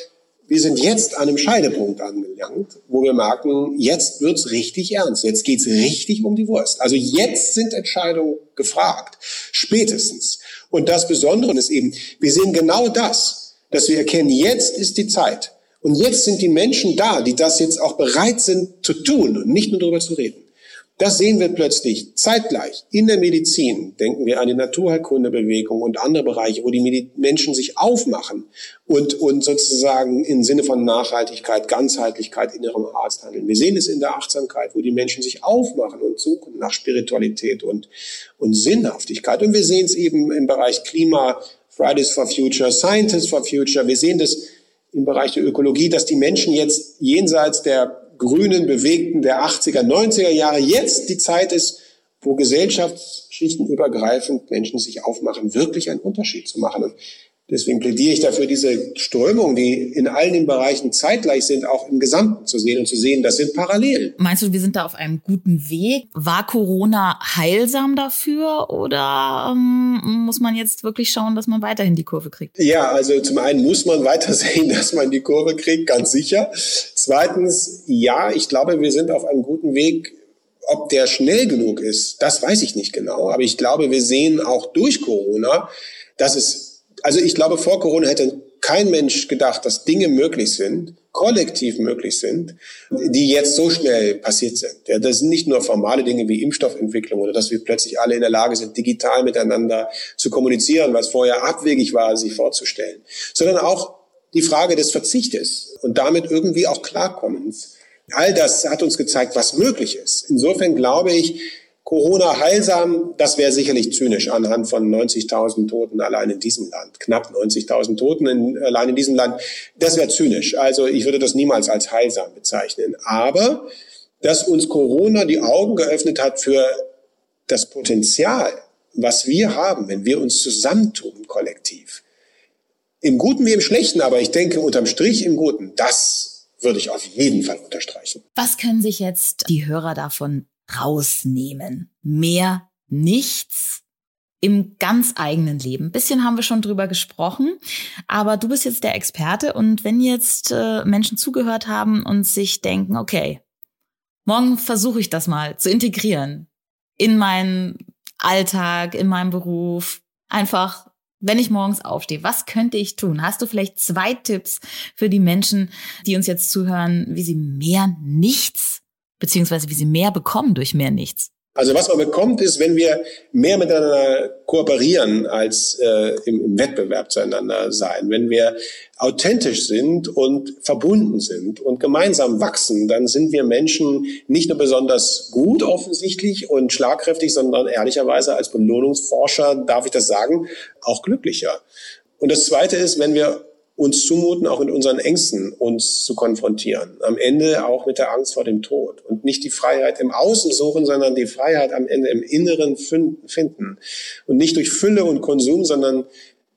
wir sind jetzt an einem Scheidepunkt angelangt, wo wir merken, jetzt wird's richtig ernst. Jetzt geht's richtig um die Wurst. Also jetzt sind Entscheidungen gefragt. Spätestens. Und das Besondere ist eben, wir sehen genau das, dass wir erkennen, jetzt ist die Zeit. Und jetzt sind die Menschen da, die das jetzt auch bereit sind zu tun und nicht nur darüber zu reden. Das sehen wir plötzlich zeitgleich in der Medizin. Denken wir an die Naturheilkundebewegung und andere Bereiche, wo die Menschen sich aufmachen und, und sozusagen im Sinne von Nachhaltigkeit, Ganzheitlichkeit, innerem Arzt handeln. Wir sehen es in der Achtsamkeit, wo die Menschen sich aufmachen und suchen nach Spiritualität und, und Sinnhaftigkeit. Und wir sehen es eben im Bereich Klima, Fridays for Future, Scientists for Future. Wir sehen das im Bereich der Ökologie, dass die Menschen jetzt jenseits der grünen Bewegten der 80er, 90er Jahre jetzt die Zeit ist, wo gesellschaftsschichtenübergreifend Menschen sich aufmachen, wirklich einen Unterschied zu machen. Und deswegen plädiere ich dafür, diese Strömungen, die in allen den Bereichen zeitgleich sind, auch im Gesamten zu sehen und zu sehen, das sind Parallelen. Meinst du, wir sind da auf einem guten Weg? War Corona heilsam dafür oder ähm, muss man jetzt wirklich schauen, dass man weiterhin die Kurve kriegt? Ja, also zum einen muss man weiter sehen, dass man die Kurve kriegt, ganz sicher. Zweitens, ja, ich glaube, wir sind auf einem guten Weg. Ob der schnell genug ist, das weiß ich nicht genau. Aber ich glaube, wir sehen auch durch Corona, dass es, also ich glaube, vor Corona hätte kein Mensch gedacht, dass Dinge möglich sind, kollektiv möglich sind, die jetzt so schnell passiert sind. Ja, das sind nicht nur formale Dinge wie Impfstoffentwicklung oder dass wir plötzlich alle in der Lage sind, digital miteinander zu kommunizieren, was vorher abwegig war, sich vorzustellen, sondern auch die Frage des Verzichtes und damit irgendwie auch Klarkommens. All das hat uns gezeigt, was möglich ist. Insofern glaube ich, Corona heilsam, das wäre sicherlich zynisch anhand von 90.000 Toten allein in diesem Land, knapp 90.000 Toten in, allein in diesem Land. Das wäre zynisch. Also ich würde das niemals als heilsam bezeichnen. Aber dass uns Corona die Augen geöffnet hat für das Potenzial, was wir haben, wenn wir uns zusammentun kollektiv, im Guten wie im Schlechten, aber ich denke unterm Strich im Guten, das würde ich auf jeden Fall unterstreichen. Was können sich jetzt die Hörer davon rausnehmen? Mehr nichts im ganz eigenen Leben. Ein bisschen haben wir schon drüber gesprochen, aber du bist jetzt der Experte und wenn jetzt äh, Menschen zugehört haben und sich denken, okay, morgen versuche ich das mal zu integrieren in meinen Alltag, in meinem Beruf, einfach wenn ich morgens aufstehe, was könnte ich tun? Hast du vielleicht zwei Tipps für die Menschen, die uns jetzt zuhören, wie sie mehr nichts, beziehungsweise wie sie mehr bekommen durch mehr nichts? Also was man bekommt, ist, wenn wir mehr miteinander kooperieren als äh, im, im Wettbewerb zueinander sein. Wenn wir authentisch sind und verbunden sind und gemeinsam wachsen, dann sind wir Menschen nicht nur besonders gut offensichtlich und schlagkräftig, sondern ehrlicherweise als Belohnungsforscher, darf ich das sagen, auch glücklicher. Und das Zweite ist, wenn wir uns zumuten, auch mit unseren Ängsten uns zu konfrontieren. Am Ende auch mit der Angst vor dem Tod. Und nicht die Freiheit im Außen suchen, sondern die Freiheit am Ende im Inneren finden. Und nicht durch Fülle und Konsum, sondern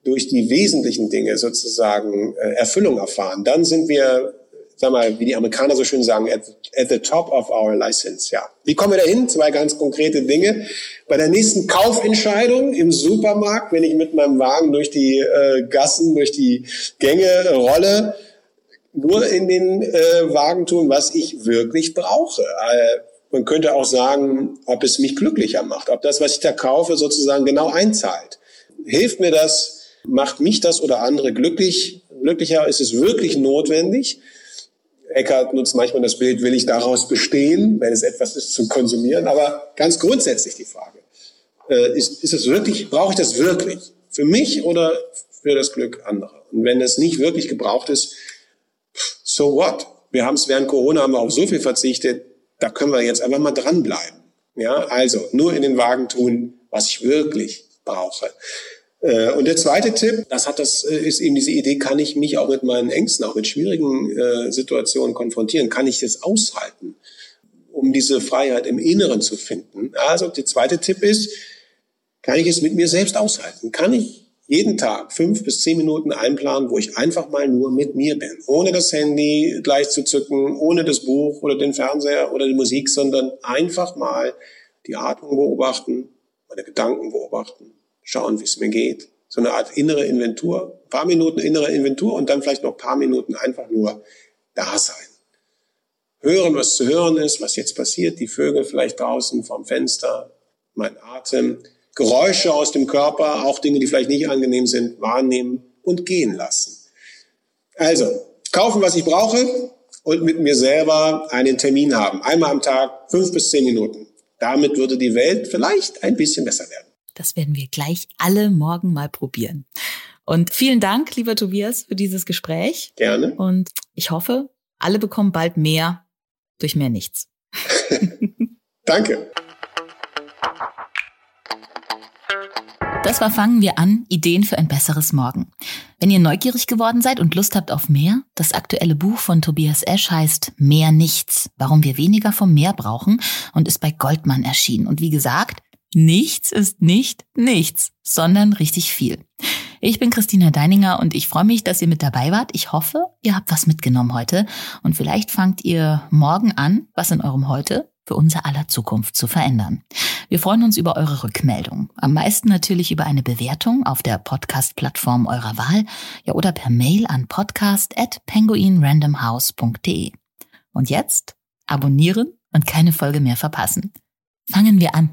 durch die wesentlichen Dinge sozusagen äh, Erfüllung erfahren. Dann sind wir sag mal, wie die Amerikaner so schön sagen, at, at the top of our license. Ja. Wie kommen wir dahin? Zwei ganz konkrete Dinge. Bei der nächsten Kaufentscheidung im Supermarkt, wenn ich mit meinem Wagen durch die äh, Gassen, durch die Gänge rolle, nur in den äh, Wagen tun, was ich wirklich brauche. Äh, man könnte auch sagen, ob es mich glücklicher macht, ob das, was ich da kaufe, sozusagen genau einzahlt. Hilft mir das? Macht mich das oder andere glücklich? Glücklicher ist es wirklich notwendig? Eckhart nutzt manchmal das Bild, will ich daraus bestehen, wenn es etwas ist zu konsumieren? Aber ganz grundsätzlich die Frage, äh, ist, ist es wirklich, brauche ich das wirklich? Für mich oder für das Glück anderer? Und wenn es nicht wirklich gebraucht ist, so what? Wir haben es während Corona haben wir auf so viel verzichtet, da können wir jetzt einfach mal dranbleiben. Ja, also nur in den Wagen tun, was ich wirklich brauche. Äh, und der zweite Tipp, das hat das äh, ist eben diese Idee, kann ich mich auch mit meinen Ängsten, auch mit schwierigen äh, Situationen konfrontieren? Kann ich das aushalten, um diese Freiheit im Inneren zu finden? Also der zweite Tipp ist, kann ich es mit mir selbst aushalten? Kann ich jeden Tag fünf bis zehn Minuten einplanen, wo ich einfach mal nur mit mir bin. Ohne das Handy gleich zu zücken, ohne das Buch oder den Fernseher oder die Musik, sondern einfach mal die Atmung beobachten, meine Gedanken beobachten, schauen, wie es mir geht. So eine Art innere Inventur, ein paar Minuten innere Inventur und dann vielleicht noch ein paar Minuten einfach nur da sein. Hören, was zu hören ist, was jetzt passiert, die Vögel vielleicht draußen vom Fenster, mein Atem, Geräusche aus dem Körper, auch Dinge, die vielleicht nicht angenehm sind, wahrnehmen und gehen lassen. Also, kaufen, was ich brauche und mit mir selber einen Termin haben. Einmal am Tag, fünf bis zehn Minuten. Damit würde die Welt vielleicht ein bisschen besser werden. Das werden wir gleich alle morgen mal probieren. Und vielen Dank, lieber Tobias, für dieses Gespräch. Gerne. Und ich hoffe, alle bekommen bald mehr durch mehr nichts. Danke. Das war Fangen wir an, Ideen für ein besseres Morgen. Wenn ihr neugierig geworden seid und Lust habt auf mehr, das aktuelle Buch von Tobias Esch heißt Mehr Nichts, warum wir weniger vom Meer brauchen und ist bei Goldmann erschienen. Und wie gesagt, nichts ist nicht nichts, sondern richtig viel. Ich bin Christina Deininger und ich freue mich, dass ihr mit dabei wart. Ich hoffe, ihr habt was mitgenommen heute und vielleicht fangt ihr morgen an, was in eurem Heute für unser aller Zukunft zu verändern. Wir freuen uns über eure Rückmeldung. Am meisten natürlich über eine Bewertung auf der Podcast-Plattform eurer Wahl, ja oder per Mail an podcast@penguinrandomhouse.de. Und jetzt abonnieren und keine Folge mehr verpassen. Fangen wir an.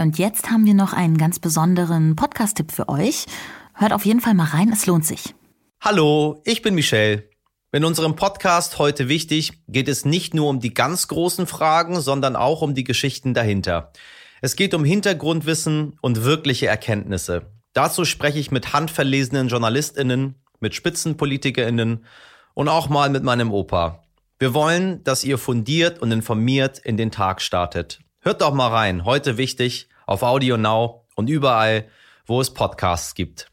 Ja, und jetzt haben wir noch einen ganz besonderen Podcast-Tipp für euch. Hört auf jeden Fall mal rein, es lohnt sich. Hallo, ich bin Michelle. In unserem Podcast heute wichtig geht es nicht nur um die ganz großen Fragen, sondern auch um die Geschichten dahinter. Es geht um Hintergrundwissen und wirkliche Erkenntnisse. Dazu spreche ich mit handverlesenen Journalistinnen, mit Spitzenpolitikerinnen und auch mal mit meinem Opa. Wir wollen, dass ihr fundiert und informiert in den Tag startet. Hört doch mal rein, heute wichtig, auf Audio Now und überall, wo es Podcasts gibt.